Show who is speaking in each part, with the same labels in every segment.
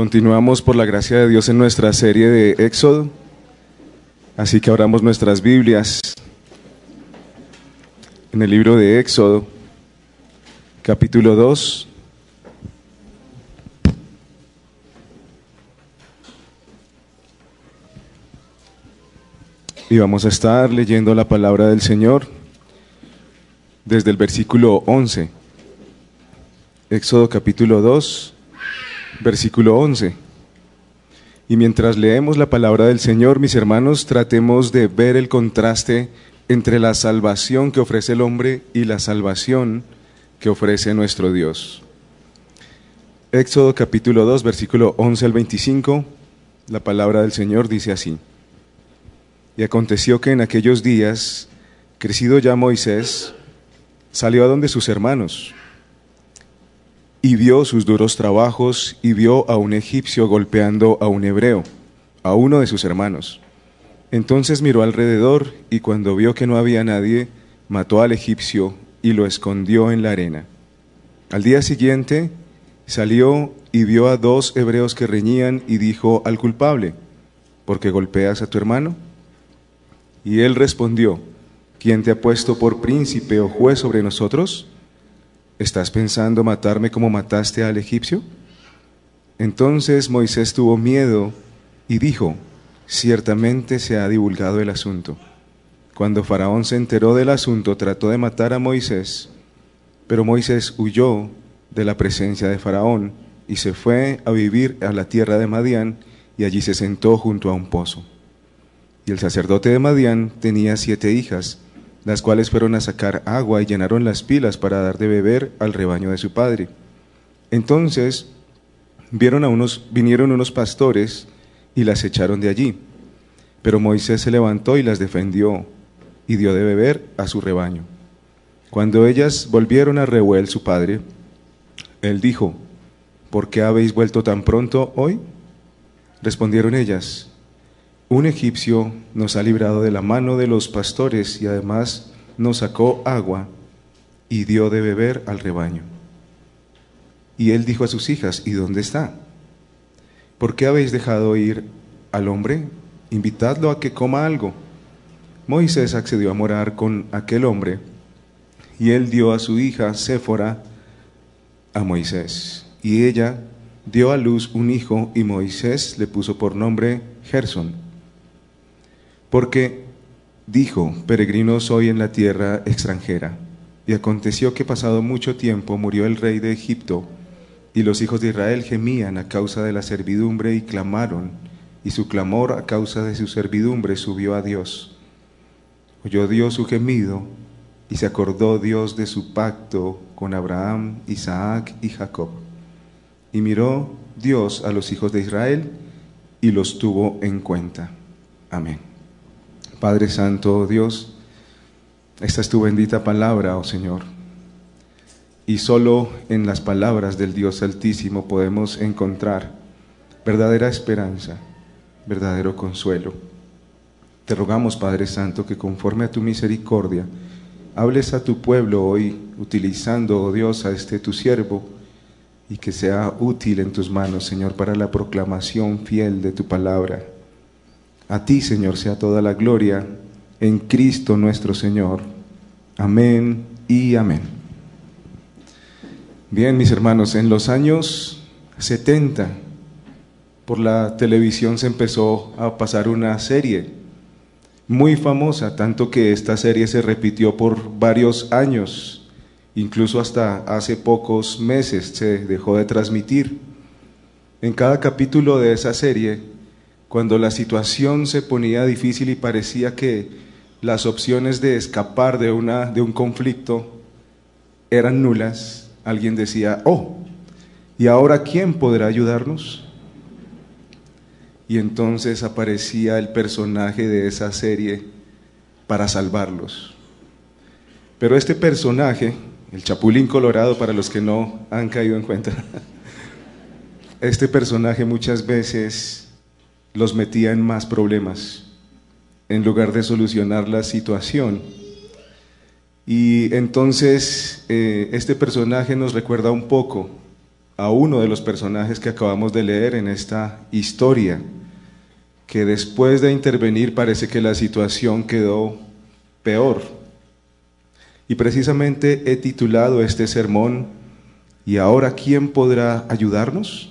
Speaker 1: Continuamos por la gracia de Dios en nuestra serie de Éxodo. Así que abramos nuestras Biblias en el libro de Éxodo, capítulo 2. Y vamos a estar leyendo la palabra del Señor desde el versículo 11. Éxodo capítulo 2, versículo 11. Y mientras leemos la palabra del Señor, mis hermanos, tratemos de ver el contraste entre la salvación que ofrece el hombre y la salvación que ofrece nuestro Dios. Éxodo capítulo 2, versículo 11 al 25, la palabra del Señor dice así. Y aconteció que en aquellos días, crecido ya Moisés, salió a donde sus hermanos y vio sus duros trabajos y vio a un egipcio golpeando a un hebreo, a uno de sus hermanos. Entonces miró alrededor y cuando vio que no había nadie, mató al egipcio y lo escondió en la arena. Al día siguiente salió y vio a dos hebreos que reñían y dijo al culpable, ¿por qué golpeas a tu hermano? Y él respondió, ¿quién te ha puesto por príncipe o juez sobre nosotros? ¿Estás pensando matarme como mataste al egipcio? Entonces Moisés tuvo miedo y dijo, ciertamente se ha divulgado el asunto. Cuando Faraón se enteró del asunto, trató de matar a Moisés, pero Moisés huyó de la presencia de Faraón y se fue a vivir a la tierra de Madián y allí se sentó junto a un pozo. Y el sacerdote de Madián tenía siete hijas, las cuales fueron a sacar agua y llenaron las pilas para dar de beber al rebaño de su padre. Entonces vieron a unos, vinieron unos pastores y las echaron de allí. Pero Moisés se levantó y las defendió y dio de beber a su rebaño. Cuando ellas volvieron a Reuel, su padre, él dijo, ¿por qué habéis vuelto tan pronto hoy? Respondieron ellas, un egipcio nos ha librado de la mano de los pastores y además nos sacó agua y dio de beber al rebaño. Y él dijo a sus hijas, ¿y dónde está? ¿Por qué habéis dejado ir al hombre? Invitadlo a que coma algo. Moisés accedió a morar con aquel hombre y él dio a su hija Séfora a Moisés. Y ella dio a luz un hijo y Moisés le puso por nombre Gerson porque dijo, peregrino soy en la tierra extranjera. Y aconteció que pasado mucho tiempo murió el rey de Egipto, y los hijos de Israel gemían a causa de la servidumbre y clamaron, y su clamor a causa de su servidumbre subió a Dios. Oyó Dios su gemido, y se acordó Dios de su pacto con Abraham, Isaac y Jacob. Y miró Dios a los hijos de Israel, y los tuvo en cuenta. Amén. Padre Santo, Dios, esta es tu bendita palabra, oh Señor. Y solo en las palabras del Dios Altísimo podemos encontrar verdadera esperanza, verdadero consuelo. Te rogamos, Padre Santo, que conforme a tu misericordia, hables a tu pueblo hoy, utilizando, oh Dios, a este tu siervo, y que sea útil en tus manos, Señor, para la proclamación fiel de tu palabra. A ti, Señor, sea toda la gloria en Cristo nuestro Señor. Amén y amén. Bien, mis hermanos, en los años 70 por la televisión se empezó a pasar una serie muy famosa, tanto que esta serie se repitió por varios años, incluso hasta hace pocos meses se dejó de transmitir. En cada capítulo de esa serie cuando la situación se ponía difícil y parecía que las opciones de escapar de, una, de un conflicto eran nulas, alguien decía, oh, ¿y ahora quién podrá ayudarnos? Y entonces aparecía el personaje de esa serie para salvarlos. Pero este personaje, el Chapulín Colorado, para los que no han caído en cuenta, este personaje muchas veces los metía en más problemas en lugar de solucionar la situación. Y entonces eh, este personaje nos recuerda un poco a uno de los personajes que acabamos de leer en esta historia, que después de intervenir parece que la situación quedó peor. Y precisamente he titulado este sermón, ¿y ahora quién podrá ayudarnos?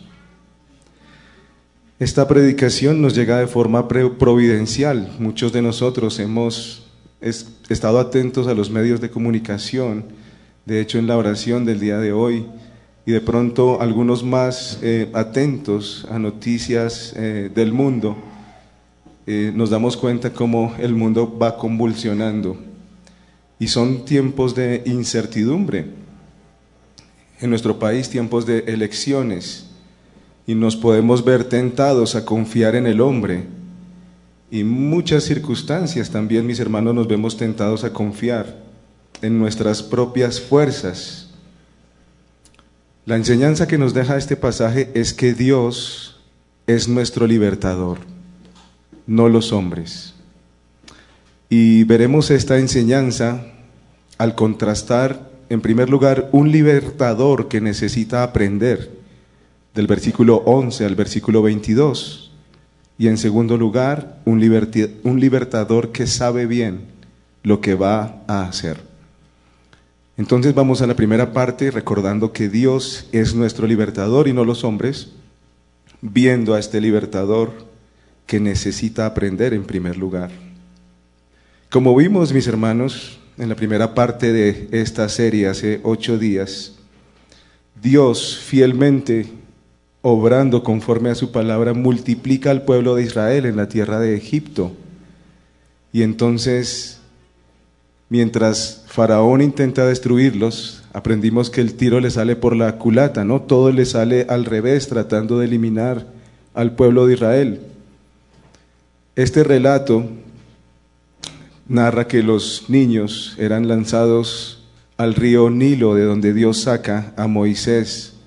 Speaker 1: Esta predicación nos llega de forma providencial. Muchos de nosotros hemos estado atentos a los medios de comunicación, de hecho en la oración del día de hoy, y de pronto algunos más eh, atentos a noticias eh, del mundo, eh, nos damos cuenta cómo el mundo va convulsionando. Y son tiempos de incertidumbre. En nuestro país, tiempos de elecciones. Y nos podemos ver tentados a confiar en el hombre. Y muchas circunstancias también, mis hermanos, nos vemos tentados a confiar en nuestras propias fuerzas. La enseñanza que nos deja este pasaje es que Dios es nuestro libertador no los hombres. Y veremos esta enseñanza al contrastar, en primer lugar, un libertador que necesita aprender, del versículo 11 al versículo 22, y en segundo lugar, un, un libertador que sabe bien lo que va a hacer. Entonces vamos a la primera parte recordando que Dios es nuestro libertador y no los hombres, viendo a este libertador que necesita aprender en primer lugar. Como vimos, mis hermanos, en la primera parte de esta serie hace ocho días, Dios fielmente, obrando conforme a su palabra, multiplica al pueblo de Israel en la tierra de Egipto. Y entonces, mientras Faraón intenta destruirlos, aprendimos que el tiro le sale por la culata, ¿no? Todo le sale al revés, tratando de eliminar al pueblo de Israel. Este relato narra que los niños eran lanzados al río Nilo, de donde Dios saca a Moisés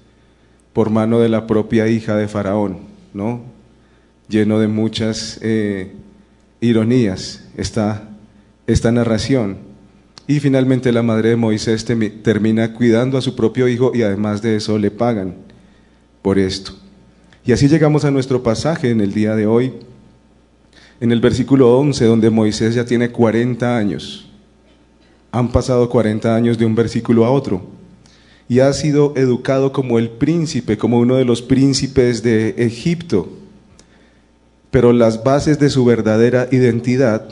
Speaker 1: por mano de la propia hija de Faraón, ¿no? Lleno de muchas eh, ironías esta, esta narración. Y finalmente la madre de Moisés termina cuidando a su propio hijo y además de eso le pagan por esto. Y así llegamos a nuestro pasaje en el día de hoy, en el versículo 11, donde Moisés ya tiene 40 años. Han pasado 40 años de un versículo a otro. Y ha sido educado como el príncipe, como uno de los príncipes de Egipto. Pero las bases de su verdadera identidad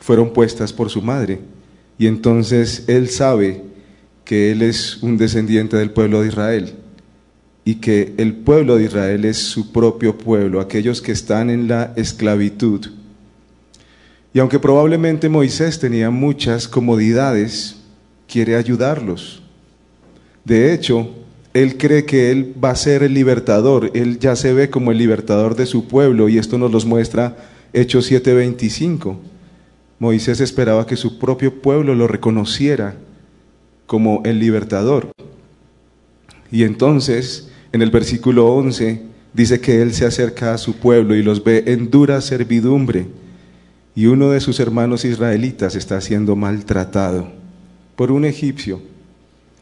Speaker 1: fueron puestas por su madre. Y entonces él sabe que él es un descendiente del pueblo de Israel y que el pueblo de Israel es su propio pueblo, aquellos que están en la esclavitud y aunque probablemente Moisés tenía muchas comodidades, quiere ayudarlos. De hecho, él cree que él va a ser el libertador, él ya se ve como el libertador de su pueblo y esto nos lo muestra Hechos 7:25. Moisés esperaba que su propio pueblo lo reconociera como el libertador. Y entonces, en el versículo 11, dice que él se acerca a su pueblo y los ve en dura servidumbre y uno de sus hermanos israelitas está siendo maltratado por un egipcio.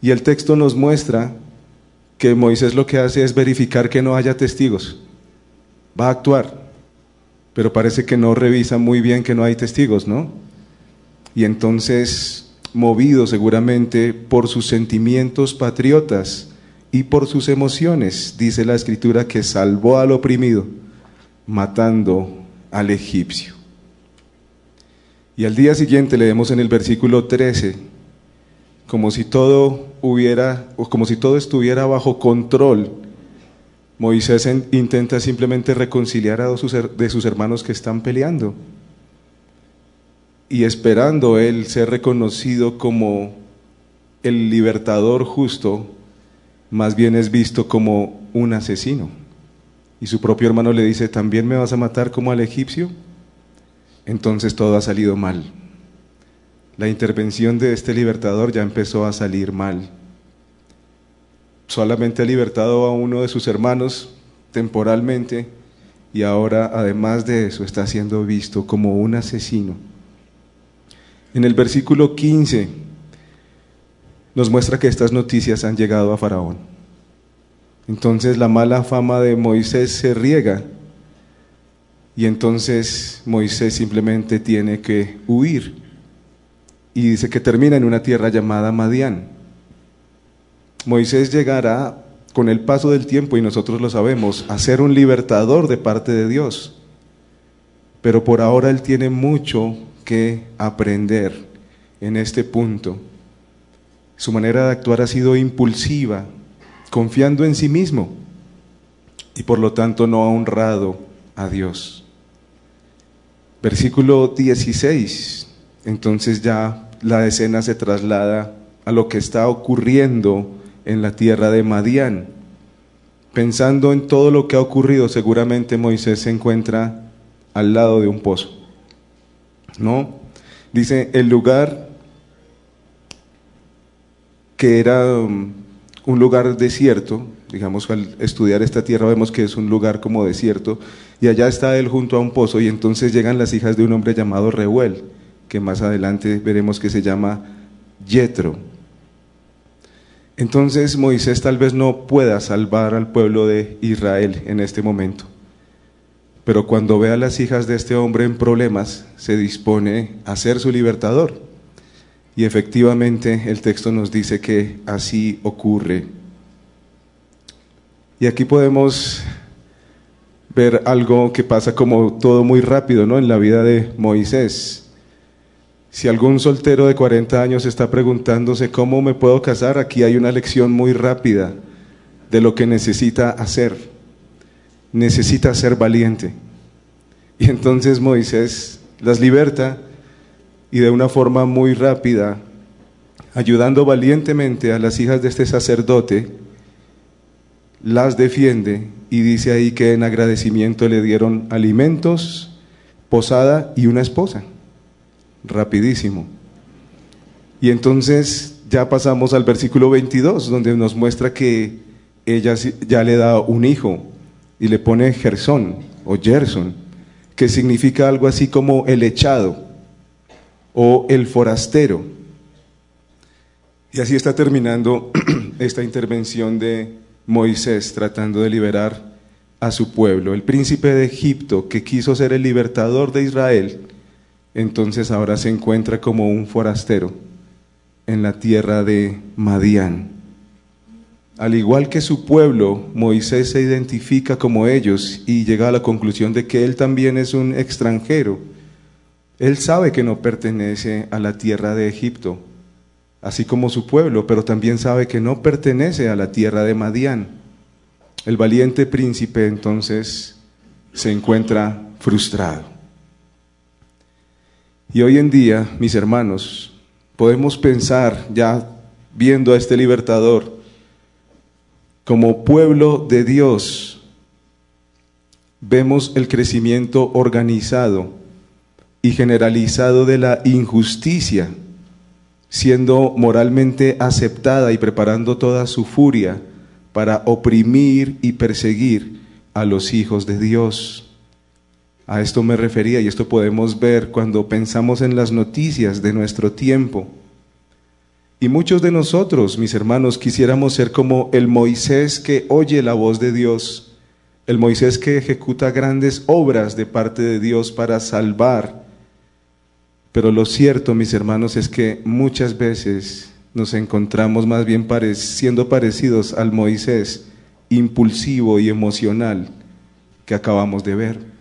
Speaker 1: Y el texto nos muestra que Moisés lo que hace es verificar que no haya testigos. Va a actuar, pero parece que no revisa muy bien que no hay testigos, ¿no? Y entonces, movido seguramente por sus sentimientos patriotas y por sus emociones, dice la escritura que salvó al oprimido, matando al egipcio. Y al día siguiente leemos en el versículo 13, como si todo hubiera, o como si todo estuviera bajo control, Moisés intenta simplemente reconciliar a dos de sus hermanos que están peleando. Y esperando él ser reconocido como el libertador justo, más bien es visto como un asesino. Y su propio hermano le dice, ¿también me vas a matar como al egipcio? entonces todo ha salido mal. La intervención de este libertador ya empezó a salir mal. Solamente ha libertado a uno de sus hermanos temporalmente y ahora además de eso está siendo visto como un asesino. En el versículo 15 nos muestra que estas noticias han llegado a Faraón. Entonces la mala fama de Moisés se riega y entonces Moisés simplemente tiene que huir. Y dice que termina en una tierra llamada Madián. Moisés llegará con el paso del tiempo, y nosotros lo sabemos, a ser un libertador de parte de Dios. Pero por ahora él tiene mucho que aprender en este punto. Su manera de actuar ha sido impulsiva, confiando en sí mismo, y por lo tanto no ha honrado a Dios. Versículo 16. Entonces ya la escena se traslada a lo que está ocurriendo en la tierra de Madián. Pensando en todo lo que ha ocurrido, seguramente Moisés se encuentra al lado de un pozo. ¿No? Dice, el lugar que era um, un lugar desierto, digamos, al estudiar esta tierra vemos que es un lugar como desierto, y allá está él junto a un pozo, y entonces llegan las hijas de un hombre llamado Reuel, que más adelante veremos que se llama Yetro. Entonces Moisés tal vez no pueda salvar al pueblo de Israel en este momento. Pero cuando ve a las hijas de este hombre en problemas, se dispone a ser su libertador. Y efectivamente el texto nos dice que así ocurre. Y aquí podemos ver algo que pasa como todo muy rápido, ¿no? En la vida de Moisés. Si algún soltero de 40 años está preguntándose cómo me puedo casar, aquí hay una lección muy rápida de lo que necesita hacer. Necesita ser valiente. Y entonces Moisés las liberta y de una forma muy rápida, ayudando valientemente a las hijas de este sacerdote, las defiende y dice ahí que en agradecimiento le dieron alimentos, posada y una esposa rapidísimo. Y entonces ya pasamos al versículo 22, donde nos muestra que ella ya le da un hijo y le pone Gersón o Gerson, que significa algo así como el echado o el forastero. Y así está terminando esta intervención de Moisés tratando de liberar a su pueblo. El príncipe de Egipto, que quiso ser el libertador de Israel, entonces ahora se encuentra como un forastero en la tierra de Madián. Al igual que su pueblo, Moisés se identifica como ellos y llega a la conclusión de que él también es un extranjero. Él sabe que no pertenece a la tierra de Egipto, así como su pueblo, pero también sabe que no pertenece a la tierra de Madián. El valiente príncipe entonces se encuentra frustrado. Y hoy en día, mis hermanos, podemos pensar, ya viendo a este libertador, como pueblo de Dios, vemos el crecimiento organizado y generalizado de la injusticia, siendo moralmente aceptada y preparando toda su furia para oprimir y perseguir a los hijos de Dios. A esto me refería y esto podemos ver cuando pensamos en las noticias de nuestro tiempo. Y muchos de nosotros, mis hermanos, quisiéramos ser como el Moisés que oye la voz de Dios, el Moisés que ejecuta grandes obras de parte de Dios para salvar. Pero lo cierto, mis hermanos, es que muchas veces nos encontramos más bien siendo parecidos al Moisés impulsivo y emocional que acabamos de ver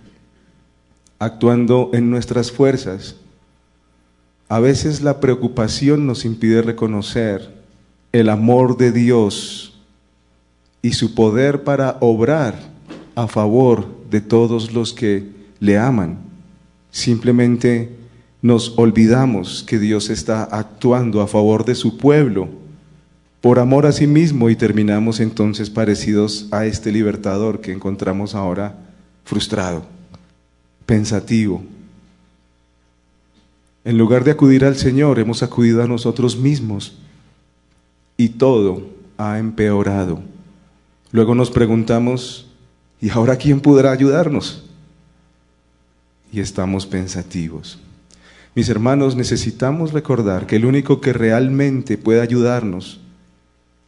Speaker 1: actuando en nuestras fuerzas. A veces la preocupación nos impide reconocer el amor de Dios y su poder para obrar a favor de todos los que le aman. Simplemente nos olvidamos que Dios está actuando a favor de su pueblo por amor a sí mismo y terminamos entonces parecidos a este libertador que encontramos ahora frustrado pensativo. En lugar de acudir al Señor, hemos acudido a nosotros mismos y todo ha empeorado. Luego nos preguntamos, ¿y ahora quién podrá ayudarnos? Y estamos pensativos. Mis hermanos, necesitamos recordar que el único que realmente puede ayudarnos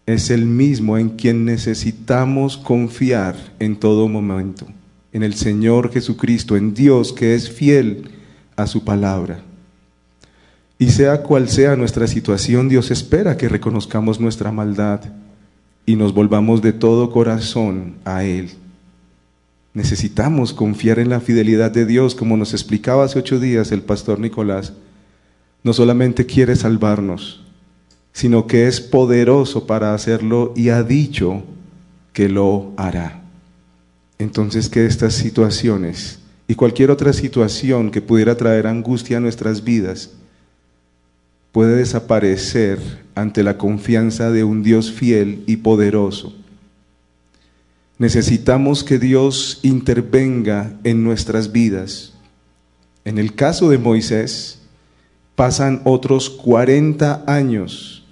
Speaker 1: es el mismo en quien necesitamos confiar en todo momento, en el Señor Jesucristo, en Dios que es fiel a su palabra. Y sea cual sea nuestra situación, Dios espera que reconozcamos nuestra maldad y nos volvamos de todo corazón a Él. Necesitamos confiar en la fidelidad de Dios, como nos explicaba hace ocho días el pastor Nicolás. No solamente quiere salvarnos, sino que es poderoso para hacerlo y ha dicho que lo hará. Entonces que estas situaciones y cualquier otra situación que pudiera traer angustia a nuestras vidas, puede desaparecer ante la confianza de un Dios fiel y poderoso. Necesitamos que Dios intervenga en nuestras vidas. En el caso de Moisés, pasan otros 40 años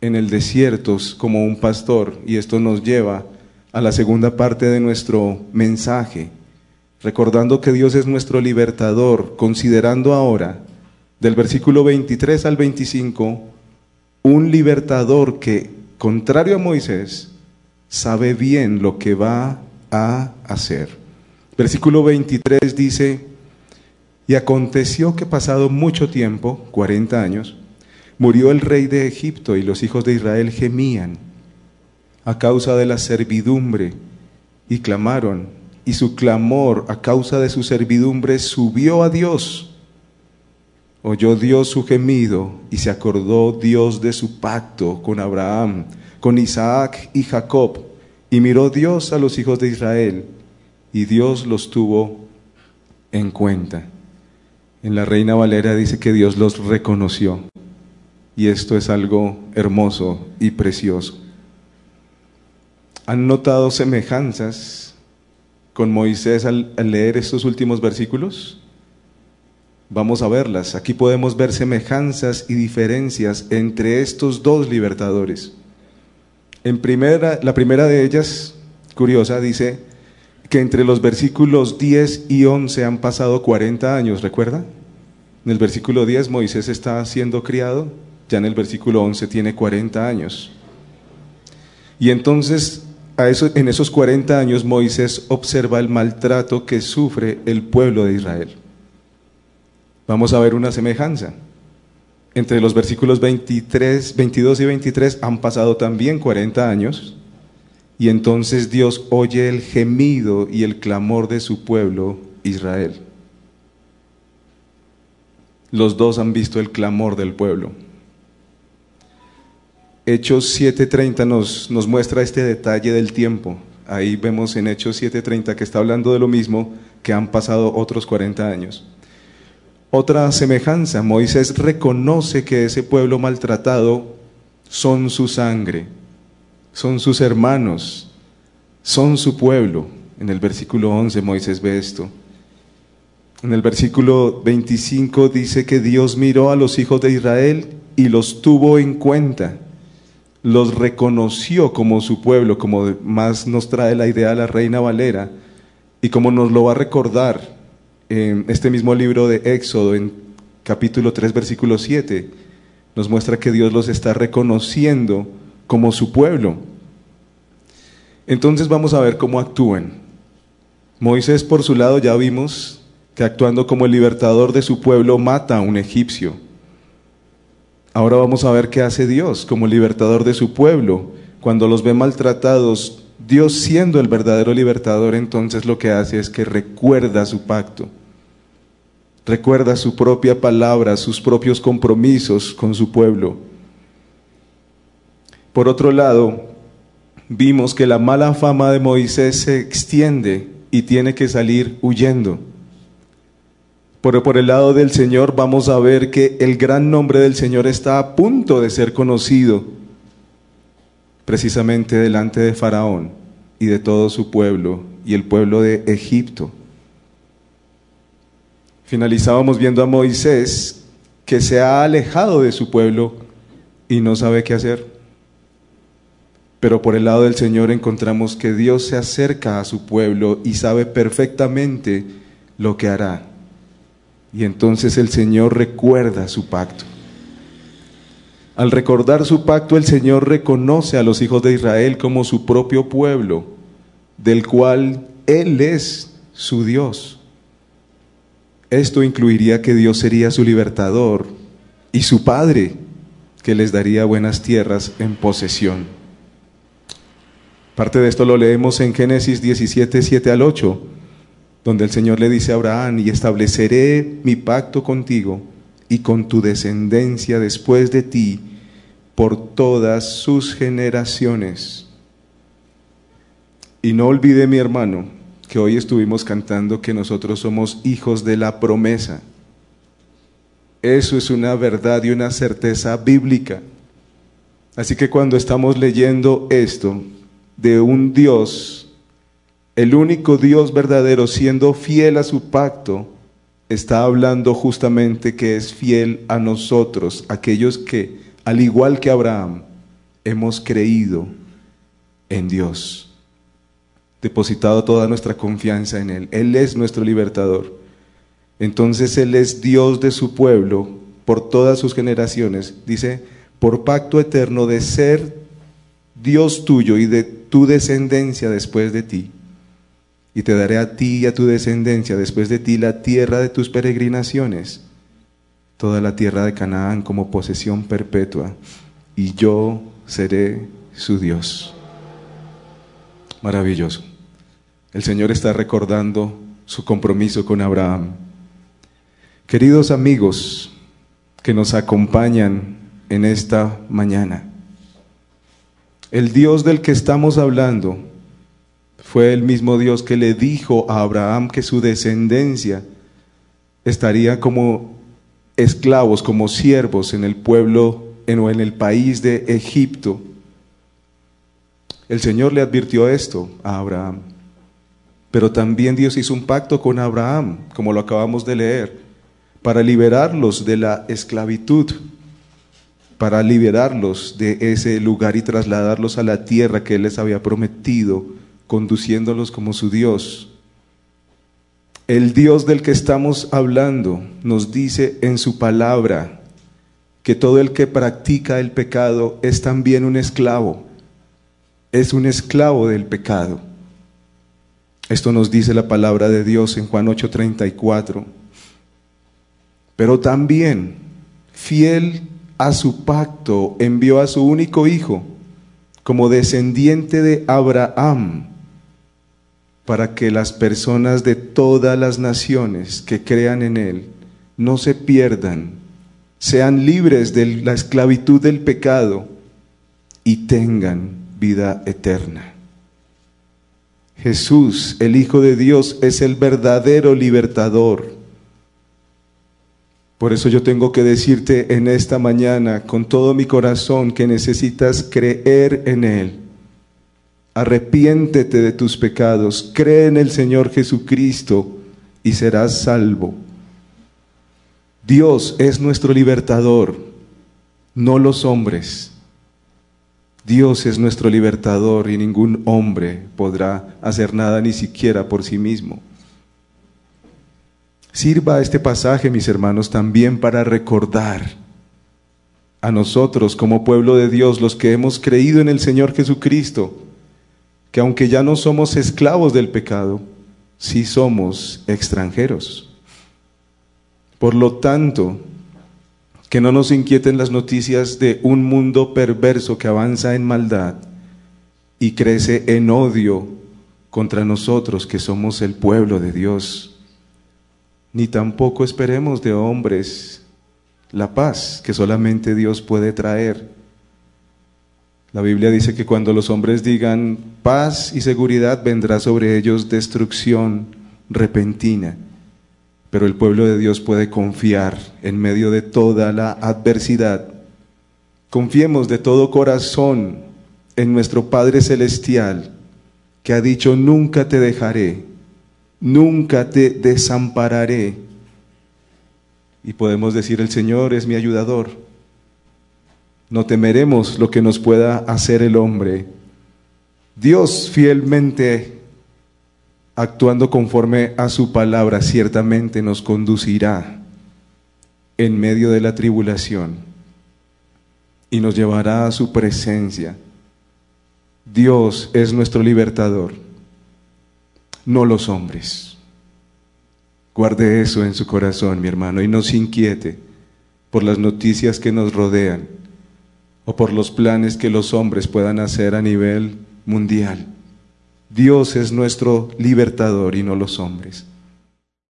Speaker 1: en el desierto como un pastor y esto nos lleva a la segunda parte de nuestro mensaje, recordando que Dios es nuestro libertador, considerando ahora del versículo 23 al 25, un libertador que, contrario a Moisés, sabe bien lo que va a hacer. Versículo 23 dice, y aconteció que pasado mucho tiempo, 40 años, murió el rey de Egipto y los hijos de Israel gemían a causa de la servidumbre y clamaron, y su clamor a causa de su servidumbre subió a Dios Oyó Dios su gemido y se acordó Dios de su pacto con Abraham, con Isaac y Jacob. Y miró Dios a los hijos de Israel y Dios los tuvo en cuenta. En la Reina Valera dice que Dios los reconoció. Y esto es algo hermoso y precioso. ¿Han notado semejanzas con Moisés al, leer estos últimos versículos? Vamos a verlas. Aquí podemos ver semejanzas y diferencias entre estos dos libertadores. En primera, la primera de ellas, curiosa, dice que entre los versículos 10 y 11 han pasado 40 años, ¿recuerda? En el versículo 10 Moisés está siendo criado, ya en el versículo 11 tiene 40 años. Y entonces en esos 40 años Moisés observa el maltrato que sufre el pueblo de Israel vamos a ver una semejanza. Entre los versículos 23, 22 y 23 han pasado también 40 años y entonces Dios oye el gemido y el clamor de su pueblo Israel. Los dos han visto el clamor del pueblo. Hechos 7:30 nos, nos muestra este detalle del tiempo. Ahí vemos en Hechos 7:30 que está hablando de lo mismo que han pasado otros 40 años. Otra semejanza, Moisés reconoce que ese pueblo maltratado son su sangre, son sus hermanos, son su pueblo. En el versículo 11 Moisés ve esto. En el versículo 25 dice que Dios miró a los hijos de Israel y los tuvo en cuenta, los reconoció como su pueblo, como más nos trae la idea la reina Valera, y como nos lo va a recordar en este mismo libro de Éxodo, en capítulo 3, versículo 7, nos muestra que Dios los está reconociendo como su pueblo. Entonces vamos a ver cómo actúan. Moisés por su lado ya vimos que actuando como el libertador de su pueblo mata a un egipcio. Ahora vamos a ver qué hace Dios como libertador de su pueblo. Cuando los ve maltratados, Dios siendo el verdadero libertador, entonces lo que hace es que recuerda su pacto recuerda su propia palabra, sus propios compromisos con su pueblo. Por otro lado, vimos que la mala fama de Moisés se extiende y tiene que salir huyendo. Pero por el lado del Señor vamos a ver que el gran nombre del Señor está a punto de ser conocido precisamente delante de Faraón y de todo su pueblo y el pueblo de Egipto. Finalizábamos viendo a Moisés que se ha alejado de su pueblo y no sabe qué hacer. Pero por el lado del Señor encontramos que Dios se acerca a su pueblo y sabe perfectamente lo que hará. Y entonces el Señor recuerda su pacto. Al recordar su pacto, el Señor reconoce a los hijos de Israel como su propio pueblo, del cual Él es su Dios. Esto incluiría que Dios sería su libertador y su Padre, que les daría buenas tierras en posesión. Parte de esto lo leemos en Génesis 17, 7 al 8, donde el Señor le dice a Abraham, y estableceré mi pacto contigo y con tu descendencia después de ti por todas sus generaciones. Y no olvide, mi hermano, que hoy estuvimos cantando que nosotros somos hijos de la promesa. Eso es una verdad y una certeza bíblica. Así que cuando estamos leyendo esto de un Dios, el único Dios verdadero siendo fiel a su pacto, está hablando justamente que es fiel a nosotros, aquellos que, al igual que Abraham, hemos creído en Dios, depositado toda nuestra confianza en Él. Él es nuestro libertador. Entonces Él es Dios de su pueblo por todas sus generaciones. Dice, por pacto eterno de ser Dios tuyo y de tu descendencia después de ti y te daré a ti y a tu descendencia después de ti la tierra de tus peregrinaciones, toda la tierra de Canaán como posesión perpetua, y yo seré su Dios. Maravilloso. El Señor está recordando su compromiso con Abraham. Queridos amigos que nos acompañan en esta mañana, el Dios del que estamos hablando, fue el mismo Dios que le dijo a Abraham que su descendencia estaría como esclavos, como siervos en el pueblo en, o en el país de Egipto. El Señor le advirtió esto a Abraham. Pero también Dios hizo un pacto con Abraham, como lo acabamos de leer, para liberarlos de la esclavitud, para liberarlos de ese lugar y trasladarlos a la tierra que Él les había prometido conduciéndolos como su Dios. El Dios del que estamos hablando nos dice en su palabra que todo el que practica el pecado es también un esclavo, es un esclavo del pecado. Esto nos dice la palabra de Dios en Juan 8:34. Pero también, fiel a su pacto, envió a su único hijo como descendiente de Abraham para que las personas de todas las naciones que crean en Él no se pierdan, sean libres de la esclavitud del pecado y tengan vida eterna. Jesús, el Hijo de Dios, es el verdadero libertador. Por eso yo tengo que decirte en esta mañana con todo mi corazón que necesitas creer en Él Arrepiéntete de tus pecados, cree en el Señor Jesucristo y serás salvo. Dios es nuestro libertador, no los hombres. Dios es nuestro libertador y ningún hombre podrá hacer nada ni siquiera por sí mismo. Sirva este pasaje, mis hermanos, también para recordar a nosotros como pueblo de Dios, los que hemos creído en el Señor Jesucristo, que aunque ya no somos esclavos del pecado, sí somos extranjeros. Por lo tanto, que no nos inquieten las noticias de un mundo perverso que avanza en maldad y crece en odio contra nosotros que somos el pueblo de Dios. Ni tampoco esperemos de hombres la paz que solamente Dios puede traer la Biblia dice que cuando los hombres digan paz y seguridad, vendrá sobre ellos destrucción repentina. Pero el pueblo de Dios puede confiar en medio de toda la adversidad. Confiemos de todo corazón en nuestro Padre Celestial, que ha dicho, nunca te dejaré, nunca te desampararé. Y podemos decir, el Señor es mi ayudador no temeremos lo que nos pueda hacer el hombre. Dios fielmente, actuando conforme a su palabra, ciertamente nos conducirá en medio de la tribulación. y nos llevará a su presencia. Dios es nuestro libertador, no los hombres. Guarde eso en su corazón, mi hermano, y no se inquiete por las noticias que nos rodean o por los planes que los hombres puedan hacer a nivel mundial. Dios es nuestro libertador y no los hombres.